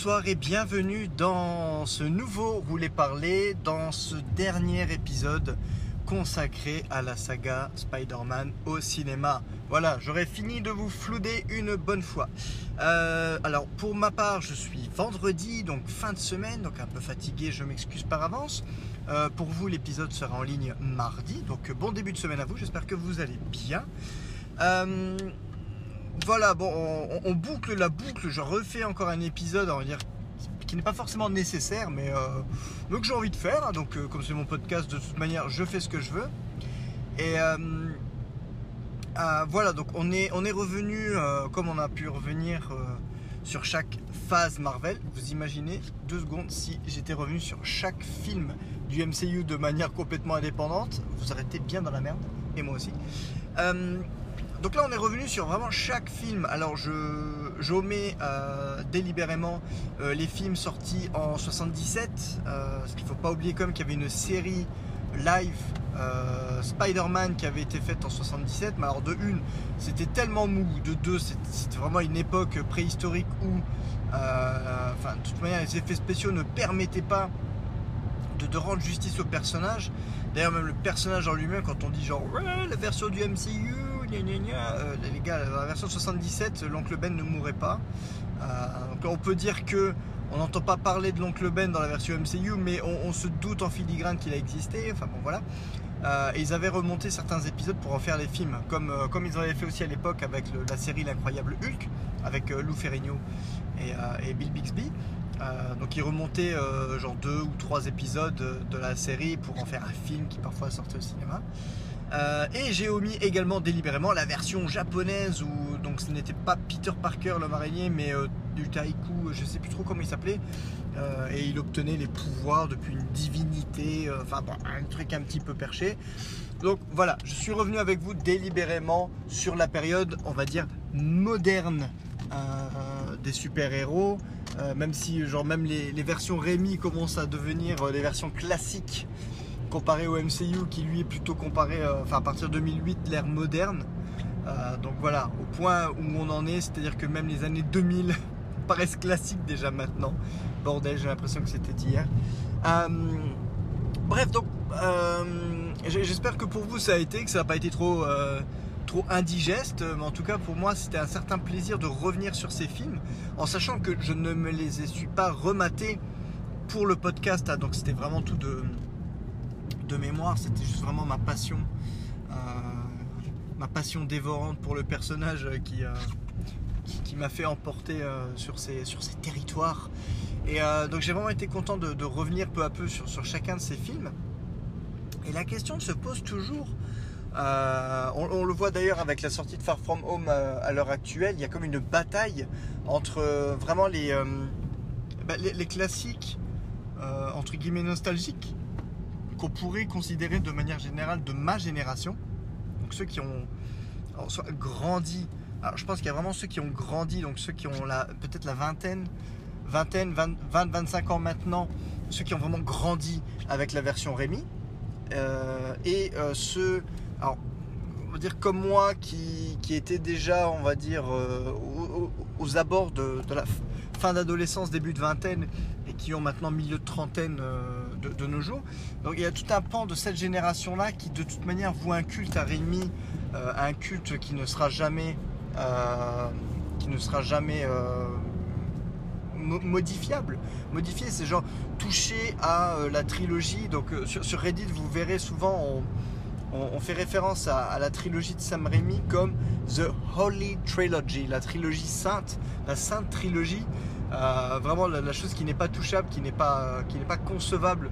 bonsoir et bienvenue dans ce nouveau Rouler Parler, dans ce dernier épisode consacré à la saga Spider-Man au cinéma. Voilà, j'aurais fini de vous flouder une bonne fois. Euh, alors pour ma part, je suis vendredi, donc fin de semaine, donc un peu fatigué, je m'excuse par avance. Euh, pour vous, l'épisode sera en ligne mardi, donc bon début de semaine à vous, j'espère que vous allez bien. Euh, voilà, bon, on, boucle la boucle. Je refais encore un épisode, on va dire, qui n'est pas forcément nécessaire, mais euh, que j'ai envie de faire. Hein. donc, euh, comme c'est mon podcast, de toute manière, je fais ce que je veux. Et euh, voilà, donc on est, on est revenu, comme on a pu revenir sur chaque phase Marvel. Vous imaginez deux secondes si j'étais revenu sur chaque film du MCU de manière complètement indépendante. Vous arrêtez bien dans la merde, et moi aussi. Donc là, on est revenu sur vraiment chaque film. Alors, je j'omets euh, délibérément euh, les films sortis en 77. Euh, parce qu'il ne faut pas oublier comme qu'il y avait une série live Spider-Man qui avait été faite en 77. Mais alors, de une, c'était tellement mou. De deux, c'était vraiment une époque préhistorique où, enfin, de toute manière, les effets spéciaux ne permettaient pas de, rendre justice au personnage. D'ailleurs, même le personnage en lui-même, quand on dit genre, la version du MCU euh, les gars, dans la version 77, l'oncle Ben ne mourrait pas. Euh, donc on peut dire que on n'entend pas parler de l'oncle Ben dans la version MCU, mais on, se doute en filigrane qu'il a existé. Enfin bon, voilà. Euh, et ils avaient remonté certains épisodes pour en faire les films, comme, comme ils avaient fait aussi à l'époque avec la série L'incroyable Hulk, avec Lou Ferrigno et, Bill Bixby. donc ils remontaient genre deux ou trois épisodes de la série pour en faire un film qui parfois sortait au cinéma. Euh, et j'ai omis également délibérément la version japonaise où donc ce n'était pas Peter Parker l'homme araignée mais euh, du Taiku, je sais plus trop comment il s'appelait. Euh, et il obtenait les pouvoirs depuis une divinité, enfin un truc un petit peu perché. Donc voilà, je suis revenu avec vous délibérément sur la période, on va dire, moderne des super-héros. même si genre même les, les versions Rémi commencent à devenir les versions classiques comparé au MCU qui lui est plutôt comparé, euh, à partir de 2008, l'ère moderne. Euh, donc voilà, au point où on en est, c'est-à-dire que même les années 2000 paraissent classiques déjà maintenant. Bordel, j'ai l'impression que c'était hier. Euh, bref, donc j'espère que pour vous ça a été, que ça n'a pas été trop, trop indigeste, mais en tout cas pour moi c'était un certain plaisir de revenir sur ces films, en sachant que je ne me les suis pas rematés pour le podcast, hein. donc c'était vraiment tout de de mémoire, c'était juste vraiment ma passion, euh, ma passion dévorante pour le personnage qui, euh, m'a fait emporter euh, sur, ces, territoires. Et donc j'ai vraiment été content de, revenir peu à peu sur, chacun de ces films. Et la question se pose toujours. On, le voit d'ailleurs avec la sortie de Far From Home à, l'heure actuelle. Il y a comme une bataille entre vraiment les, bah, les, les, classiques entre guillemets nostalgiques qu'on pourrait considérer de manière générale de ma génération, donc ceux qui ont grandi. Je pense qu'il y a vraiment ceux qui ont grandi, donc ceux qui ont peut-être la vingtaine, vingtaine, 20, 25 ans maintenant, ceux qui ont vraiment grandi avec la version Rémi, euh, et euh, ceux, alors on va dire comme moi, qui, qui étaient déjà, on va dire, euh, aux, abords de la fin d'adolescence, début de vingtaine, et qui ont maintenant milieu de trentaine de, nos jours. Donc il y a tout un pan de cette génération-là qui de toute manière voit un culte à Rémi, euh, un culte qui ne sera jamais, euh, qui ne sera jamais euh, modifiable. Modifié, c'est genre touché à la trilogie. Donc sur, Reddit, vous verrez souvent on, fait référence à, la trilogie de Sam Raimi comme The Holy Trilogy, la trilogie sainte, la sainte trilogie. Euh, vraiment la, chose qui n'est pas touchable, qui n'est pas, qui n'est pas concevable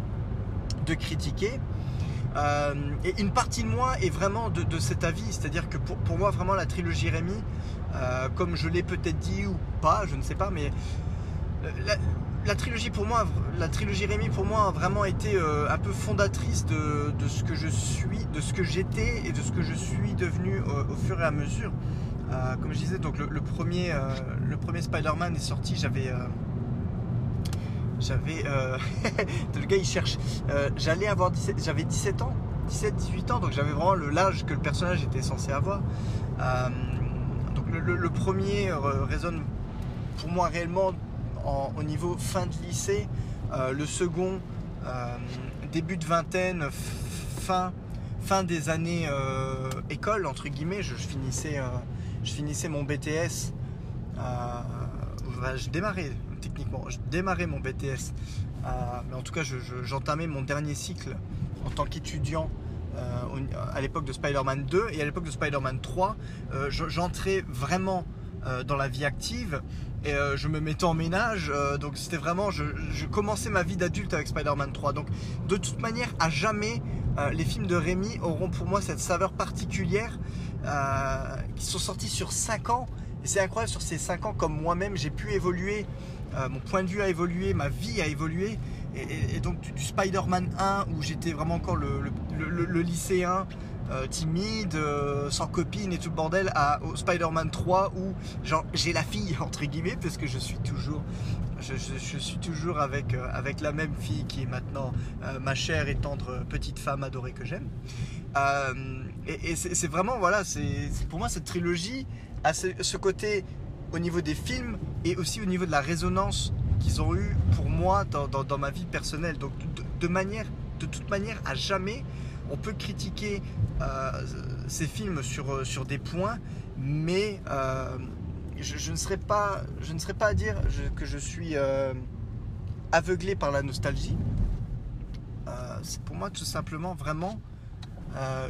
de critiquer. Euh, et une partie de moi est vraiment de, cet avis, c'est-à-dire que pour, pour, moi vraiment la trilogie Rémi, euh, comme je l'ai peut-être dit ou pas, je ne sais pas, mais la, trilogie pour moi, la trilogie Rémi pour moi a vraiment été un peu fondatrice de, de, ce que je suis, de ce que j'étais et de ce que je suis devenu au fur et à mesure. Euh, comme je disais, donc le, premier, euh, premier Spider-Man est sorti, j'avais. Euh, j'avais. le gars il cherche. J'allais avoir 17, j'avais 17 ans, 17-18 ans, donc j'avais vraiment l'âge que le personnage était censé avoir. donc le, premier résonne pour moi réellement au niveau fin de lycée, le second début de vingtaine, fin, fin des années école, entre guillemets, je, finissais, je finissais mon BTS. je démarrais techniquement, je démarrais mon BTS, mais en tout cas j'entamais mon dernier cycle en tant qu'étudiant à l'époque de Spider-Man 2 et à l'époque de Spider-Man 3, j'entrais vraiment dans la vie active et je me mettais en ménage. donc c'était vraiment, je, commençais ma vie d'adulte avec Spider-Man 3. Donc de toute manière, à jamais, les films de Rémi auront pour moi cette saveur particulière qui sont sortis sur 5 ans. Et c'est incroyable sur ces 5 ans comme moi-même j'ai pu évoluer, mon point de vue a évolué, ma vie a évolué. Et, donc du, Spider-Man 1 où j'étais vraiment encore le, lycéen euh, timide, euh, sans copine et tout le bordel, à, au Spider-Man 3 où j'ai la fille entre guillemets parce que je suis toujours je, suis toujours avec, euh, avec la même fille qui est maintenant ma chère et tendre petite femme adorée que j'aime. Et, c'est vraiment, voilà, c'est pour moi cette trilogie a ce, côté au niveau des films et aussi au niveau de la résonance qu'ils ont eu pour moi dans, ma vie personnelle. Donc de, manière, de toute manière, à jamais, on peut critiquer euh, ces films sur, euh, sur des points, mais euh, je, ne serais pas, je ne serais pas à dire que je suis aveuglé par la nostalgie. c'est pour moi tout simplement vraiment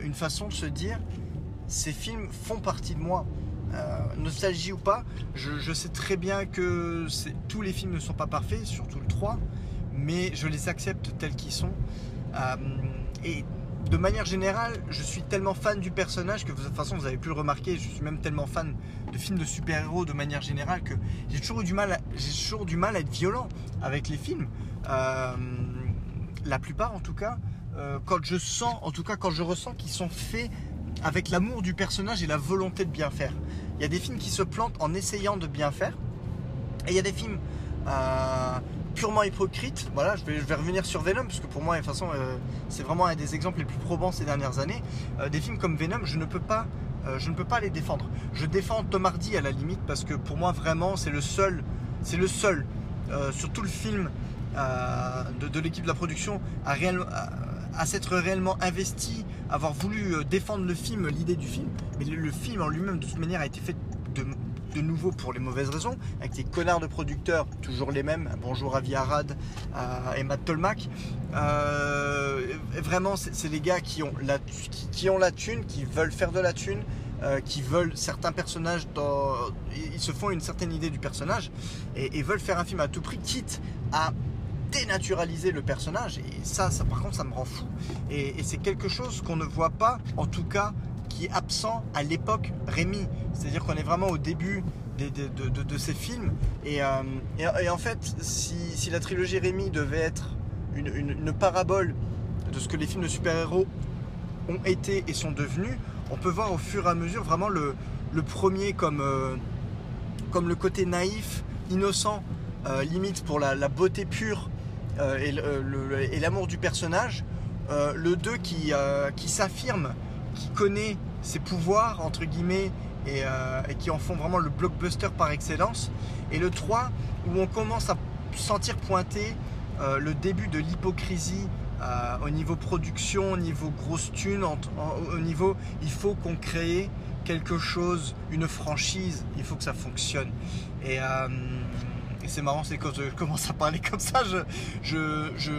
une façon de se dire ces films font partie de moi. Euh, nostalgie ou pas, je, sais très bien que tous les films ne sont pas parfaits, surtout le 3, mais je les accepte tels qu'ils sont. Euh, et de manière générale, je suis tellement fan du personnage que de toute façon vous avez pu le remarquer, je suis même tellement fan de films de super-héros de manière générale que j'ai toujours eu du mal, j'ai toujours du mal à être violent avec les films. Euh, la plupart en tout cas, quand je sens, en tout cas quand je ressens qu'ils sont faits avec l'amour du personnage et la volonté de bien faire. Il y a des films qui se plantent en essayant de bien faire. Et il y a des films euh, purement hypocrites. Voilà, je vais, revenir sur Venom, parce que pour moi, de toute façon, euh, c'est vraiment un des exemples les plus probants ces dernières années. Euh, des films comme Venom, je ne peux pas. je ne peux pas les défendre. Je défends Tom Hardy à la limite parce que pour moi vraiment c'est le seul, c'est le seul sur tout le film de, l'équipe de la production à, s'être réellement investi, avoir voulu euh, défendre le film, l'idée du film. Mais le, film en lui-même, de toute manière, a été fait de, nouveau pour les mauvaises raisons, avec des connards de producteurs, toujours les mêmes. Bonjour à Arad et Matt Tolmac. Euh, vraiment, c'est les gars qui ont, la, qui, ont la thune, qui veulent faire de la thune, euh, qui veulent certains personnages, dans, ils se font une certaine idée du personnage et veulent faire un film à tout prix, quitte à dénaturaliser le personnage. Et ça, ça par contre, ça me rend fou. Et, c'est quelque chose qu'on ne voit pas, en tout cas, qui est absent à l'époque Rémi. C'est-à-dire qu'on est vraiment au début de, ces films. Euh, et, en fait, si, la trilogie Rémi devait être une, parabole de ce que les films de super-héros ont été et sont devenus, on peut voir au fur et à mesure vraiment le, premier comme, euh, comme le côté naïf, innocent, euh, limite pour la beauté pure euh, et l'amour du personnage. Euh, le 2 qui, euh, qui s'affirme, qui connaît ses pouvoirs, entre guillemets, et, qui en font vraiment le blockbuster par excellence. Et le 3 où on commence à sentir pointer le début de l'hypocrisie au niveau production, au niveau grosse thune, au niveau il faut qu'on crée quelque chose, une franchise, il faut que ça fonctionne. C'est marrant, c'est quand je commence à parler comme ça, je, je, je,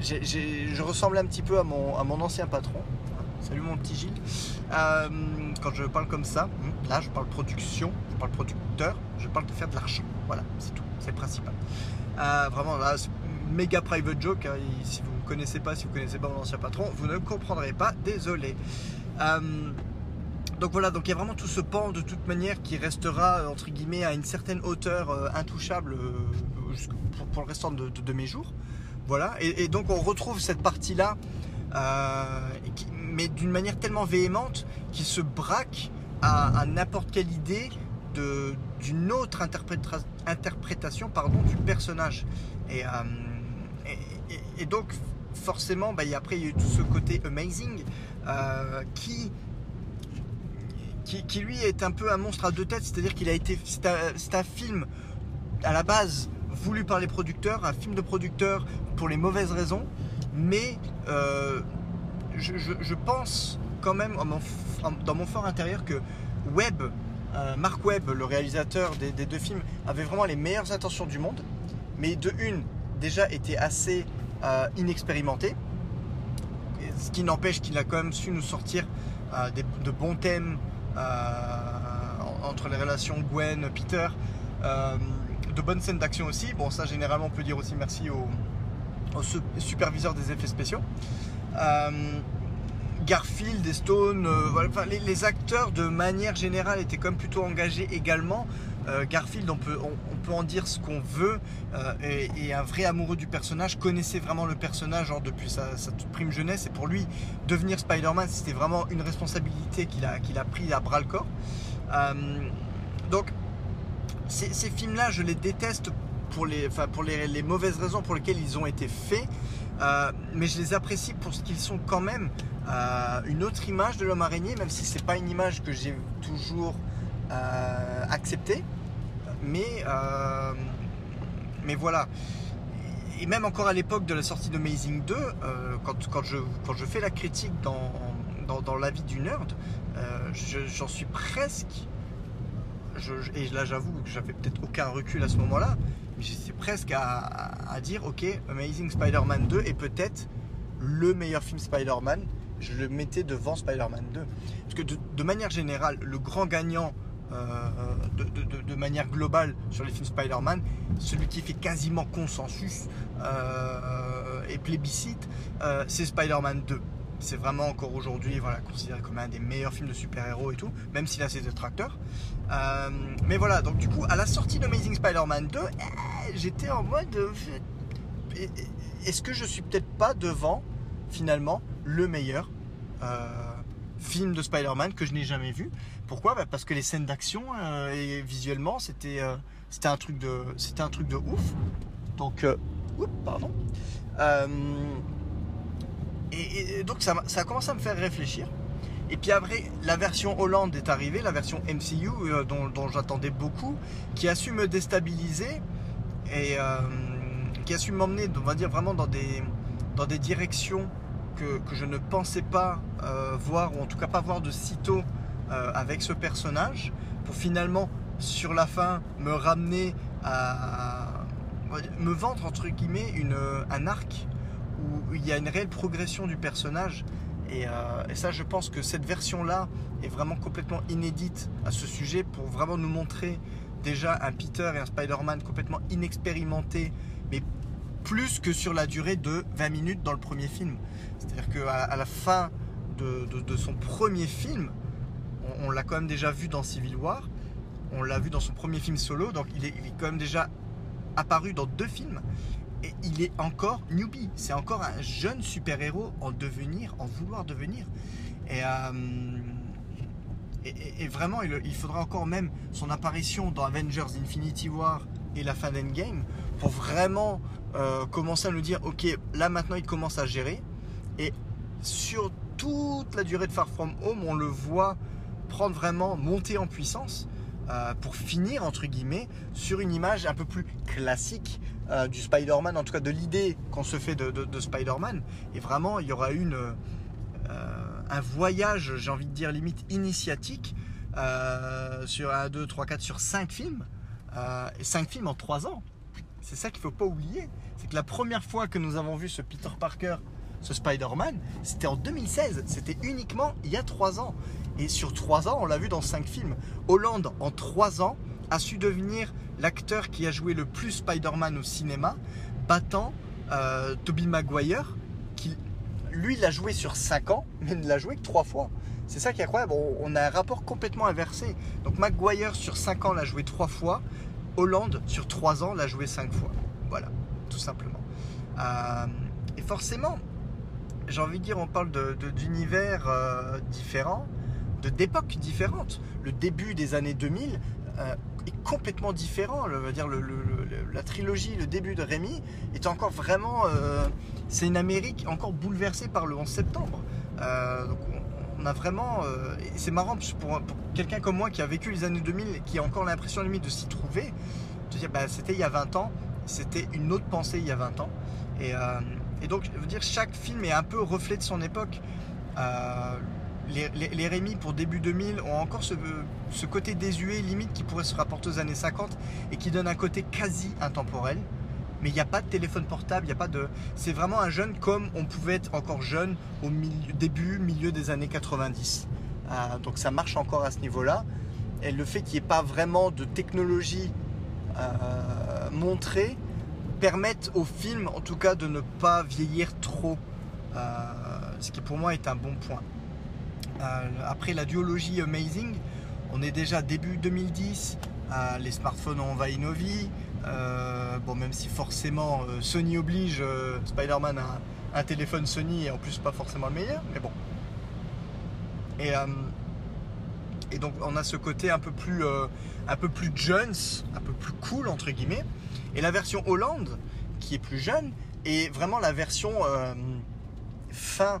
je ressemble un petit peu à mon, à mon ancien patron. Salut mon petit Gilles. Euh, quand je parle comme ça, là je parle production, je parle producteur, je parle de faire de l'argent. Voilà, c'est tout, c'est le principal. Euh, vraiment, là, méga private joke. Hein, si vous ne connaissez pas, si vous ne connaissez pas mon ancien patron, vous ne comprendrez pas, désolé. Euh, donc voilà, donc il y a vraiment tout ce pan de toute manière qui restera euh, entre guillemets à une certaine hauteur euh, intouchable euh, pour, le restant de, mes jours. Voilà, et, donc on retrouve cette partie-là, mais d'une manière tellement véhémente qui se braque à, n'importe quelle idée d'une autre interprétation pardon, du personnage. Et, et, donc forcément, bah, après il y a eu tout ce côté amazing qui qui, lui est un peu un monstre à deux têtes, c'est-à-dire qu'il a été, c'est un, film à la base voulu par les producteurs, un film de producteurs pour les mauvaises raisons, mais je, pense quand même dans mon fort intérieur que Webb, Mark Webb, le réalisateur des, deux films, avait vraiment les meilleures intentions du monde, mais de une, déjà était assez inexpérimenté, ce qui n'empêche qu'il a quand même su nous sortir euh, de bons thèmes euh, entre les relations Gwen, Peter, euh, de bonnes scènes d'action aussi. Bon, ça généralement on peut dire aussi merci au, superviseur des effets spéciaux. Garfield et Stone, les, acteurs de manière générale étaient quand même plutôt engagés également. Euh, Garfield, on peut, en dire ce qu'on veut, euh, et, un vrai amoureux du personnage, connaissait vraiment le personnage depuis sa, toute prime jeunesse, et pour lui, devenir Spider-Man, c'était vraiment une responsabilité qu'il a, qu'il a pris à bras le corps. Euh, donc, ces, films-là, je les déteste pour, les, les, mauvaises raisons pour lesquelles ils ont été faits, mais je les apprécie pour ce qu'ils sont quand même. une autre image de l'homme araignée, même si c'est pas une image que j'ai toujours euh, accepté. Mais, euh, mais voilà. Et même encore à l'époque de la sortie de Amazing 2, euh, quand, quand, je, quand je fais la critique dans, dans, la vie du nerd, j'en suis presque. et là, j'avoue que j'avais peut-être aucun recul à ce moment-là, mais j'étais presque à, dire ok, Amazing Spider-Man 2 est peut-être le meilleur film Spider-Man. Je le mettais devant Spider-Man 2. Parce que de, manière générale, le grand gagnant euh, de, manière globale sur les films Spider-Man, celui qui fait quasiment consensus euh, et plébiscite, euh, c'est Spider-Man 2. C'est vraiment encore aujourd'hui voilà, considéré comme un des meilleurs films de super-héros et tout, même s'il a ses détracteurs. mais voilà, donc du coup, à la sortie d'Amazing Spider-Man 2, eh, j'étais en mode. Est-ce que je suis peut-être pas devant, finalement, le meilleur film de Spider-Man que je n'ai jamais vu pourquoi? Bah, Parce que les scènes d'action euh, et visuellement c'était euh, c'était un truc de un truc de ouf. Donc euh, pardon. Et, donc ça, ça, a commencé à me faire réfléchir. Et puis après, la version Hollande est arrivée, la version MCU dont, j'attendais beaucoup, qui a su me déstabiliser et qui a su m'emmener, on va dire, vraiment dans des, dans des directions que, je ne pensais pas voir, ou en tout cas pas voir de sitôt euh, avec ce personnage pour finalement sur la fin me ramener à, me vendre entre guillemets une, un arc où il y a une réelle progression du personnage. Et, euh, et, ça je pense que cette version là est vraiment complètement inédite à ce sujet pour vraiment nous montrer déjà un Peter et un Spider-Man complètement inexpérimentés mais plus que sur la durée de 20 minutes dans le premier film c'est à dire qu'à à la fin de, son premier film on, l'a quand même déjà vu dans Civil War, on l'a vu dans son premier film solo, donc il est, quand même déjà apparu dans deux films. Et il est encore newbie, c'est encore un jeune super-héros en devenir, en vouloir devenir. Et, euh, vraiment, il, faudra encore même son apparition dans Avengers Infinity War et la fin d'Endgame pour vraiment euh, commencer à nous dire, ok, là maintenant il commence à gérer. Et sur toute la durée de Far From Home, on le voit prendre vraiment, monter en puissance euh, pour finir, entre guillemets, sur une image un peu plus classique euh, du Spider-Man, en tout cas de l'idée qu'on se fait de, Spider-Man. Et vraiment, il y aura une, un voyage, j'ai envie de dire limite initiatique, sur 1, 2, 3, 4, sur 5 films. et 5 films en 3 ans. C'est ça qu'il ne faut pas oublier. C'est que la première fois que nous avons vu ce Peter Parker ce Spider-Man, c'était en 2016. C'était uniquement il y a 3 ans. Et sur trois ans, on l'a vu dans cinq films. Hollande, en trois ans, a su devenir l'acteur qui a joué le plus Spider-Man au cinéma, battant euh, Tobey Maguire, qui lui l'a joué sur cinq ans, mais ne l'a joué que trois fois. C'est ça qui est incroyable. On a un rapport complètement inversé. Donc Maguire sur cinq ans l'a joué trois fois, Hollande sur trois ans l'a joué cinq fois. Voilà, tout simplement. Euh, et forcément, j'ai envie de dire, on parle d'univers de, euh, différents d'époques différentes. Le début des années 2000 euh, est complètement différent. Le, dire, la trilogie, le début de Rémi est encore vraiment. C'est une Amérique encore bouleversée par le 11 septembre. A vraiment. c'est marrant pour, pour quelqu'un comme moi qui a vécu les années 2000 et qui a encore l'impression limite de s'y trouver. De bah, c'était il y a 20 ans, c'était une autre pensée il y a 20 ans. Et, et donc, je veux dire, chaque film est un peu reflet de son époque. les, les, Rémi pour début 2000 ont encore ce, ce, côté désuet, limite, qui pourrait se rapporter aux années 50 et qui donne un côté quasi intemporel mais il n'y a pas de téléphone portable, il y a pas de. C'est vraiment un jeune comme on pouvait être encore jeune au milieu, début, milieu des années 90. Euh, donc ça marche encore à ce niveau-là. Et le fait qu'il n'y ait pas vraiment de technologie euh, montrée permettent au film, en tout cas, de ne pas vieillir trop. Euh, ce qui pour moi est un bon point. après la duologie Amazing, on est déjà début 2010. les smartphones ont envahi nos vies. Euh, bon, même si forcément euh, Sony oblige, euh, Spider-Man a un, téléphone Sony et en plus pas forcément le meilleur, mais bon. Et, donc on a ce côté un peu plus, un peu plus Jones, un peu plus cool entre guillemets. Et la version Hollande, qui est plus jeune, est vraiment la version fin,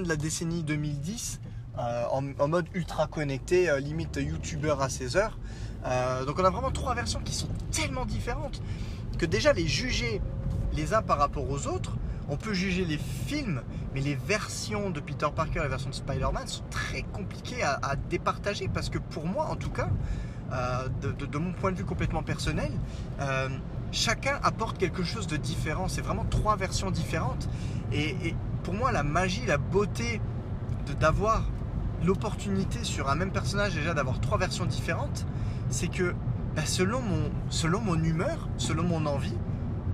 de la décennie 2010, en, en, mode ultra connecté, limite youtubeur à 16 heures. Euh, donc on a vraiment trois versions qui sont tellement différentes que déjà les juger les uns par rapport aux autres, on peut juger les films, mais les versions de Peter Parker et la version de Spider-Man sont très compliquées à, départager parce que pour moi en tout cas, euh, de, mon point de vue complètement personnel, euh, chacun apporte quelque chose de différent. C'est vraiment trois versions différentes. Et, pour moi, la magie, la beauté d'avoir l'opportunité sur un même personnage déjà d'avoir trois versions différentes, c'est que bah, selon, mon, humeur, selon mon envie,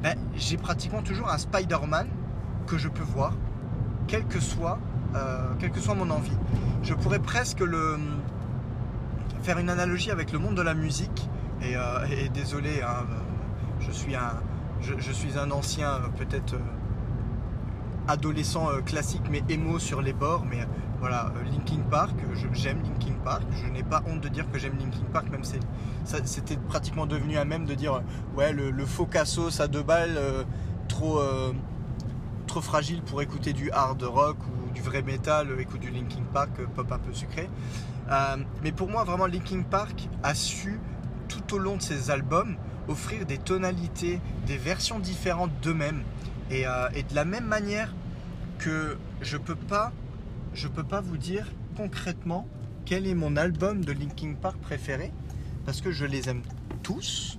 bah, j'ai pratiquement toujours un Spider-Man que je peux voir, quelle que, soit, euh, quelle que soit mon envie. Je pourrais presque faire une analogie avec le monde de la musique. Et, euh, désolé, hein, je, suis un, suis un ancien, peut-être euh, adolescent classique, mais émo sur les bords. Mais voilà, euh, Linkin Park, j'aime Linkin Park, je n'ai pas honte de dire que j'aime Linkin Park, même c'était pratiquement devenu un même de dire euh, ouais le, faux cassos à deux balles, euh, trop, trop fragile pour écouter du hard rock ou du vrai metal, écoute du Linkin Park, pop un peu sucré. mais pour moi vraiment Linkin Park a su tout au long de ses albums offrir des tonalités, des versions différentes d'eux-mêmes. Et, et de la même manière que je peux pas je peux pas vous dire concrètement quel est mon album de Linkin Park préféré parce que je les aime tous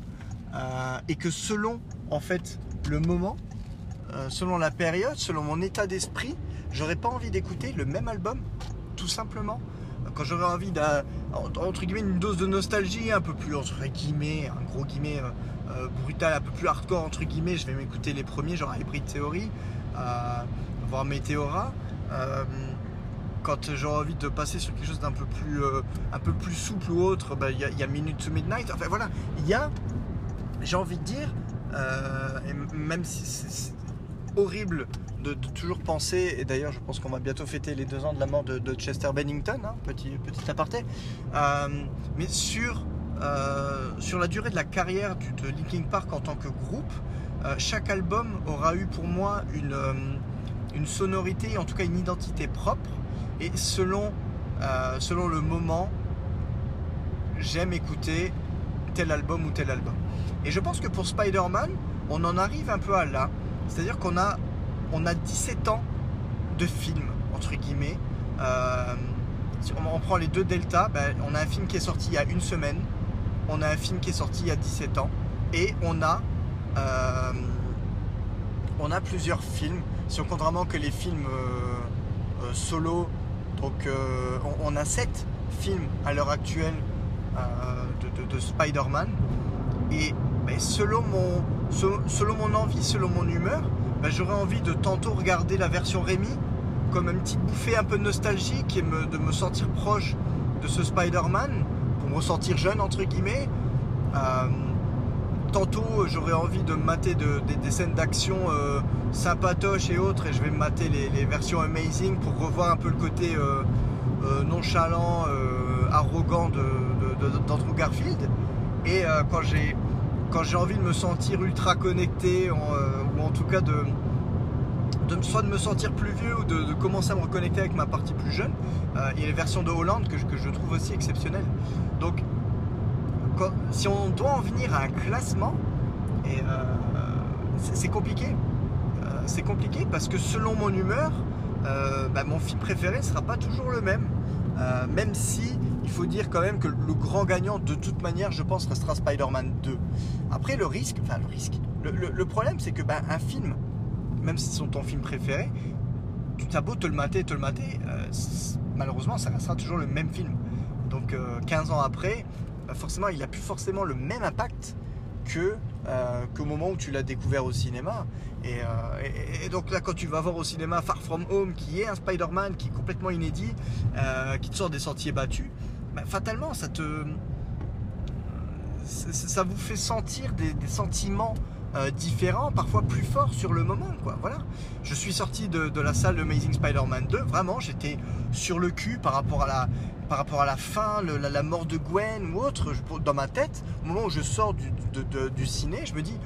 euh, et que selon en fait le moment, euh, selon la période, selon mon état d'esprit, j'aurais pas envie d'écouter le même album tout simplement. Quand j'aurais envie d'un entre guillemets une dose de nostalgie un peu plus entre guillemets, un gros guillemets euh, brutal, un peu plus hardcore entre guillemets, je vais m'écouter les premiers genre Hybrid Theory, voir Meteora quand j'ai envie de passer sur quelque chose d'un peu plus euh, un peu plus souple ou autre, bah, il y, a Minute to Midnight. Enfin voilà, il y a, j'ai envie de dire, euh, et même si c'est horrible de, toujours penser, et d'ailleurs je pense qu'on va bientôt fêter les deux ans de la mort de, Chester Bennington, hein, petit, aparté, euh, mais sur, sur la durée de la carrière de Linkin Park en tant que groupe, chaque album aura eu pour moi une, une sonorité, en tout cas une identité propre. Et selon, euh, selon le moment, j'aime écouter tel album ou tel album. Et je pense que pour Spider-Man, on en arrive un peu à là. C'est-à-dire qu'on a, on a 17 ans de film, entre guillemets. Euh, si on, prend les deux Delta, ben, on a un film qui est sorti il y a une semaine, on a un film qui est sorti il y a 17 ans, et on a, euh, on a plusieurs films. Si on compte vraiment que les films solo donc euh, on, a 7 films à l'heure actuelle euh, de, Spider-Man. Et ben, selon, mon, selon mon envie, selon mon humeur, ben, j'aurais envie de tantôt regarder la version Rémi comme un petit bouffée un peu nostalgique et de me sentir proche de ce Spider-Man pour me ressentir jeune entre guillemets. Euh, tantôt j'aurais envie de mater des scènes d'action euh, sympatoches et autres et je vais mater les, versions amazing pour revoir un peu le côté euh, euh, nonchalant, arrogant d'Andrew de, Garfield. Et quand j'ai envie de me sentir ultra connecté ou en tout cas de, de soit de me sentir plus vieux ou de, commencer à me reconnecter avec ma partie plus jeune, il y a les versions de Hollande que je, que je trouve aussi exceptionnelles. Donc si on doit en venir à un classement, et c'est compliqué. c'est compliqué parce que selon mon humeur, bah, mon film préféré ne sera pas toujours le même. même si il faut dire quand même que le grand gagnant de toute manière, je pense, restera Spider-Man 2. Après, le risque, enfin le risque, le, problème c'est que ben, un film, même si c'est ton film préféré, tu as beau te le mater, te le mater, euh, malheureusement ça restera toujours le même film. Donc 15 euh, ans après, forcément il n'a plus forcément le même impact que euh, qu'au moment où tu l'as découvert au cinéma. Et, donc là, quand tu vas voir au cinéma Far From Home, qui est un Spider-Man qui est complètement inédit, qui te sort des sentiers battus, ben, fatalement, ça te, ça vous fait sentir des, sentiments euh, différents, parfois plus forts sur le moment. Quoi. Voilà. Je suis sorti de, la salle de Amazing Spider-Man 2, vraiment, j'étais sur le cul par rapport à la, par rapport à la fin, la, mort de Gwen ou autre, dans ma tête, au moment où je sors du, ciné, je me dis,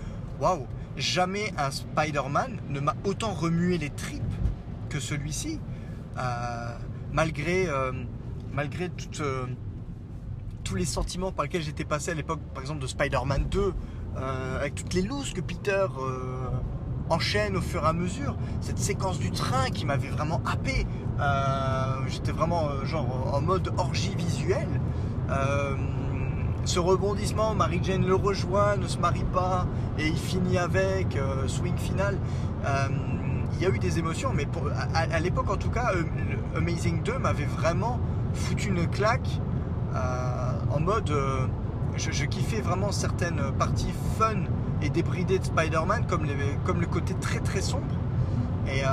waouh, jamais un Spider-Man ne m'a autant remué les tripes que celui-ci, euh, malgré, euh, malgré toute tous les sentiments par lesquels j'étais passé à l'époque, par exemple, de Spider-Man 2, euh, avec toutes les looses que Peter euh, enchaîne au fur et à mesure, cette séquence du train qui m'avait vraiment happé. Euh, j'étais vraiment genre en mode orgie visuelle. ce rebondissement, Mary Jane le rejoint, ne se marie pas et il finit avec swing final. il y a eu des émotions, mais à, l'époque en tout cas, Amazing 2 m'avait vraiment foutu une claque en mode. Je, kiffais vraiment certaines parties fun et débridées de Spider-Man, comme, le côté très très sombre. Et, euh,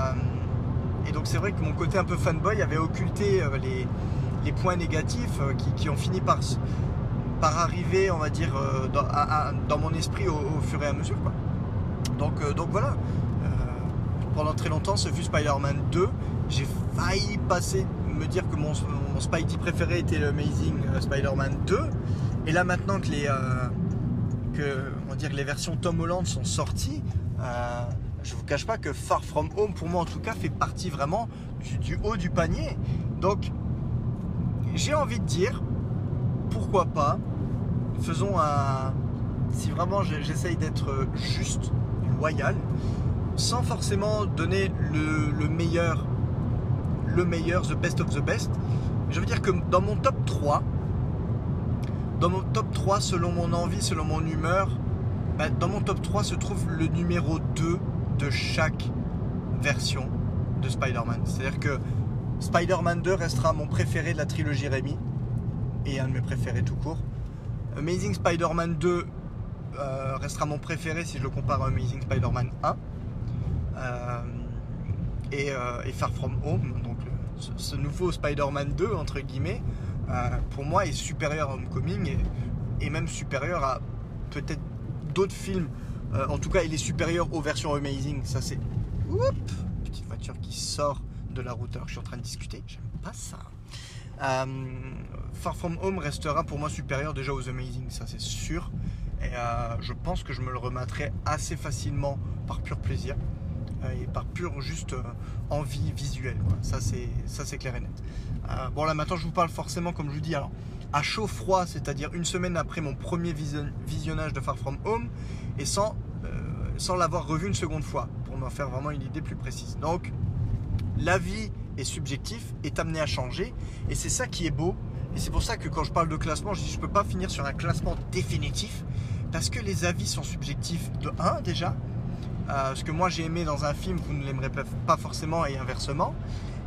et donc c'est vrai que mon côté un peu fanboy avait occulté euh, les, points négatifs qui, ont fini par, arriver, on va dire, dans, mon esprit au, fur et à mesure. Donc, voilà. pendant très longtemps, ce fut Spider-Man 2. J'ai failli passer me dire que mon, mon Spidey préféré était l'Amazing euh, Spider-Man 2. Et là maintenant que les, euh, que, les versions Tom Holland sont sorties, euh, je vous cache pas que Far From Home, pour moi en tout cas, fait partie vraiment du, haut du panier. Donc j'ai envie de dire, pourquoi pas, faisons un... Si vraiment j'essaye d'être juste, loyal, sans forcément donner le meilleur le meilleur, the best of the best. Je veux dire que dans mon top 3, dans mon top 3, selon mon envie, selon mon humeur, bah, dans mon top 3 se trouve le numéro 2 de chaque version de Spider-Man. C'est-à-dire que Spider-Man 2 restera mon préféré de la trilogie Rémi et un de mes préférés tout court. Amazing Spider-Man 2 euh, restera mon préféré si je le compare à Amazing Spider-Man 1. Euh, et, euh, et, Far From Home, donc ce, nouveau Spider-Man 2, entre guillemets, euh, pour moi est supérieur à Homecoming et, même supérieur à peut-être d'autres films. Euh, en tout cas, il est supérieur aux versions Amazing. Ça, c'est. Petite voiture qui sort de la route alors je suis en train de discuter. J'aime pas ça. Euh, Far From Home restera pour moi supérieur déjà aux Amazing, ça c'est sûr. Et je pense que je me le remettrai assez facilement par pur plaisir. Et par pure juste envie visuelle. Ça c'est clair et net. Euh, bon là maintenant je vous parle forcément comme je vous dis alors à chaud froid, c'est-à-dire une semaine après mon premier visionnage de Far From Home et sans, sans l'avoir revu une seconde fois pour me faire vraiment une idée plus précise. Donc l'avis est subjectif, est amené à changer et c'est ça qui est beau. Et c'est pour ça que quand je parle de classement, je dis je peux pas finir sur un classement définitif parce que les avis sont subjectifs de 1 déjà euh, ce que moi j'ai aimé dans un film, vous ne l'aimerez pas forcément et inversement.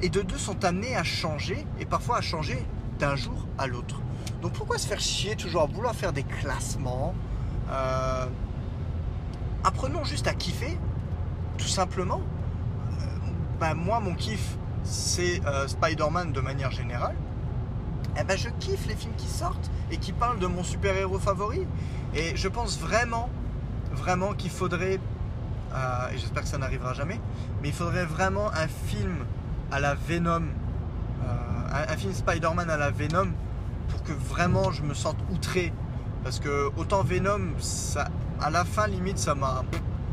Et de deux sont amenés à changer et parfois à changer d'un jour à l'autre. Donc pourquoi se faire chier toujours à vouloir faire des classements euh, Apprenons juste à kiffer, tout simplement. Euh, ben, moi mon kiff c'est Spider-Man de manière générale. Eh ben, je kiffe les films qui sortent et qui parlent de mon super-héros favori. Et je pense vraiment, vraiment qu'il faudrait euh, et j'espère que ça n'arrivera jamais, mais il faudrait vraiment un film à la Venom, euh, un, film Spider-Man à la Venom, pour que vraiment je me sente outré. Parce que autant Venom, ça, à la fin limite, ça m'a,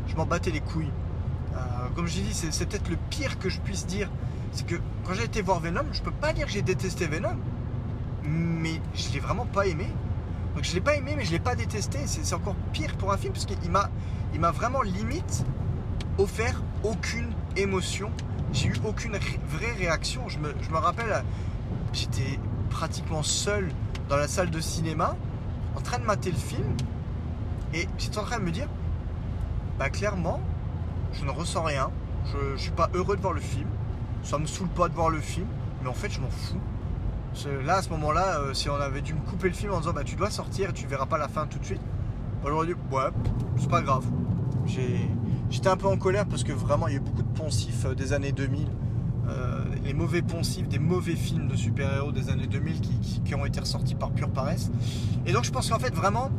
je m'en battais les couilles. Euh, comme je dis, c'est peut-être le pire que je puisse dire. C'est que quand j'ai été voir Venom, je peux pas dire que j'ai détesté Venom, mais je l'ai vraiment pas aimé. Donc je l'ai pas aimé, mais je l'ai pas détesté. C'est encore pire pour un film parce qu'il m'a, il m'a vraiment limite offert aucune émotion. J'ai eu aucune vraie réaction. Je me, je me rappelle, j'étais pratiquement seul dans la salle de cinéma, en train de mater le film, et j'étais en train de me dire, bah clairement, je ne ressens rien. Je, ne suis pas heureux de voir le film. Ça me saoule pas de voir le film, mais en fait, je m'en fous. Là, à ce moment-là, euh, si on avait dû me couper le film en disant bah tu dois sortir et tu verras pas la fin tout de suite, bah, dit ouais, c'est pas grave. J'étais un peu en colère parce que vraiment il y a eu beaucoup de poncifs euh, des années 2000. Euh, les mauvais poncifs des mauvais films de super-héros des années 2000 qui, ont été ressortis par pure paresse. Et donc je pense qu'en fait vraiment,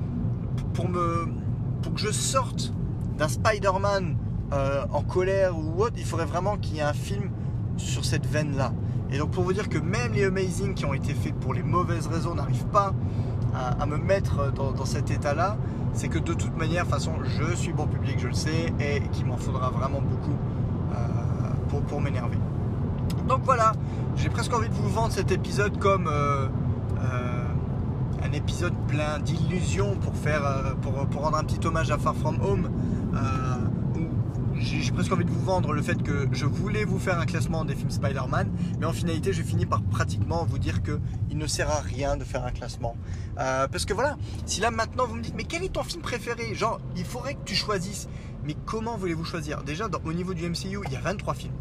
pour, me, pour que je sorte d'un Spider-Man en colère ou autre, il faudrait vraiment qu'il y ait un film sur cette veine-là. Et donc pour vous dire que même les Amazing qui ont été faits pour les mauvaises raisons n'arrivent pas à, me mettre dans, cet état-là, c'est que de toute manière, de toute façon, je suis bon public, je le sais, et qu'il m'en faudra vraiment beaucoup euh, pour, m'énerver. Donc voilà, j'ai presque envie de vous vendre cet épisode comme euh, euh, un épisode plein d'illusions pour faire, pour, pour, rendre un petit hommage à Far From Home j'ai presque envie de vous vendre le fait que je voulais vous faire un classement des films Spider-Man, mais en finalité, je finis par pratiquement vous dire qu'il ne sert à rien de faire un classement. Euh, parce que voilà, si là maintenant vous me dites, mais quel est ton film préféré? Genre, il faudrait que tu choisisses. Mais comment voulez-vous choisir? Déjà, au niveau du MCU, il y a 23 films.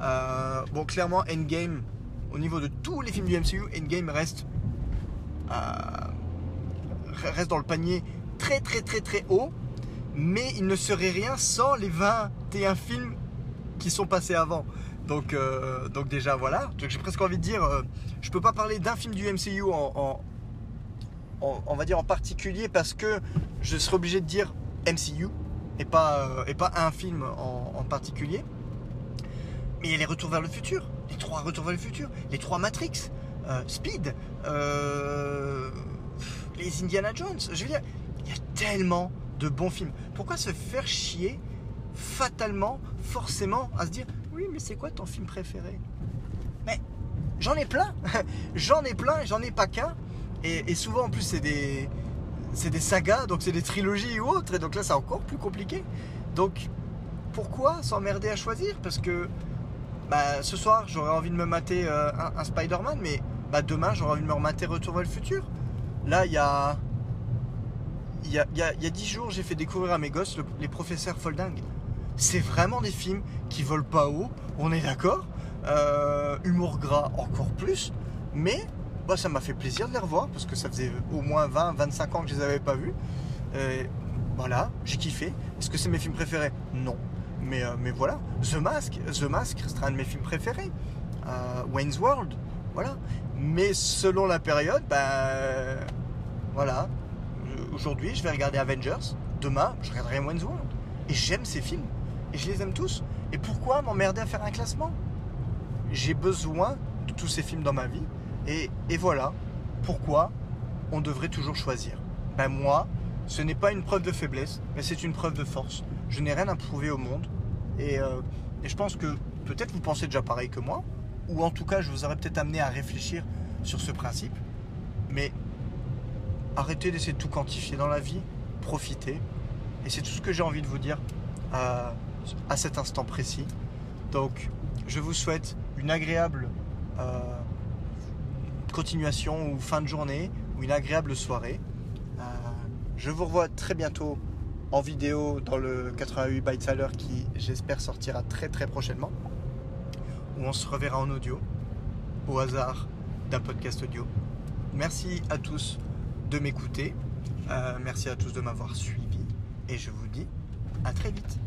Euh, bon, clairement, Endgame, au niveau de tous les films du MCU, Endgame reste, euh, reste dans le panier très très très très haut mais il ne serait rien sans les 21 films qui sont passés avant. Donc, euh, donc déjà voilà, j'ai presque envie de dire, euh, je peux pas parler d'un film du MCU en, on va dire en particulier parce que je serais obligé de dire MCU et pas, euh, et pas un film en, particulier. Mais il y a les Retours vers le futur, les trois Retours vers le futur, les trois Matrix, Speed, les Indiana Jones. Je veux dire, il y a tellement de bons films. Pourquoi se faire chier fatalement, forcément, à se dire oui, mais c'est quoi ton film préféré? Mais j'en ai plein, j'en ai plein, j'en ai pas qu'un. Et, souvent en plus c'est des sagas, donc c'est des trilogies ou autres, et donc là c'est encore plus compliqué. Donc pourquoi s'emmerder à choisir? Parce que bah, ce soir j'aurais envie de me mater euh, un, Spider-Man, mais bah, demain j'aurais envie de me remater Retour vers le futur. Là il y a il y a, il 10 jours, j'ai fait découvrir à mes gosses les professeurs Folding. C'est vraiment des films qui volent pas haut, on est d'accord. Euh, humour gras encore plus. Mais bah, ça m'a fait plaisir de les revoir parce que ça faisait au moins 20, 25 ans que je les avais pas vus. voilà, j'ai kiffé. Est-ce que c'est mes films préférés? Non. Mais, euh, mais voilà, The Mask, The Mask restera un de mes films préférés. Euh, Wayne's World, voilà. Mais selon la période, ben voilà, aujourd'hui, je vais regarder Avengers. Demain, je regarderai Wayne's World. Et j'aime ces films. Et je les aime tous. Et pourquoi m'emmerder à faire un classement? J'ai besoin de tous ces films dans ma vie. Et, voilà pourquoi on devrait toujours choisir. Ben moi, ce n'est pas une preuve de faiblesse, mais c'est une preuve de force. Je n'ai rien à prouver au monde. Et, euh, et je pense que peut-être vous pensez déjà pareil que moi. Ou en tout cas, je vous aurais peut-être amené à réfléchir sur ce principe. Mais arrêtez d'essayer de tout quantifier dans la vie, profitez. Et c'est tout ce que j'ai envie de vous dire à, cet instant précis. Donc, je vous souhaite une agréable euh, continuation ou fin de journée ou une agréable soirée. Euh, je vous revois très bientôt en vidéo dans le 88 bytes à l'heure qui, j'espère, sortira très très prochainement. Où on se reverra en audio au hasard d'un podcast audio. Merci à tous de m'écouter. Euh, merci à tous de m'avoir suivi et je vous dis à très vite.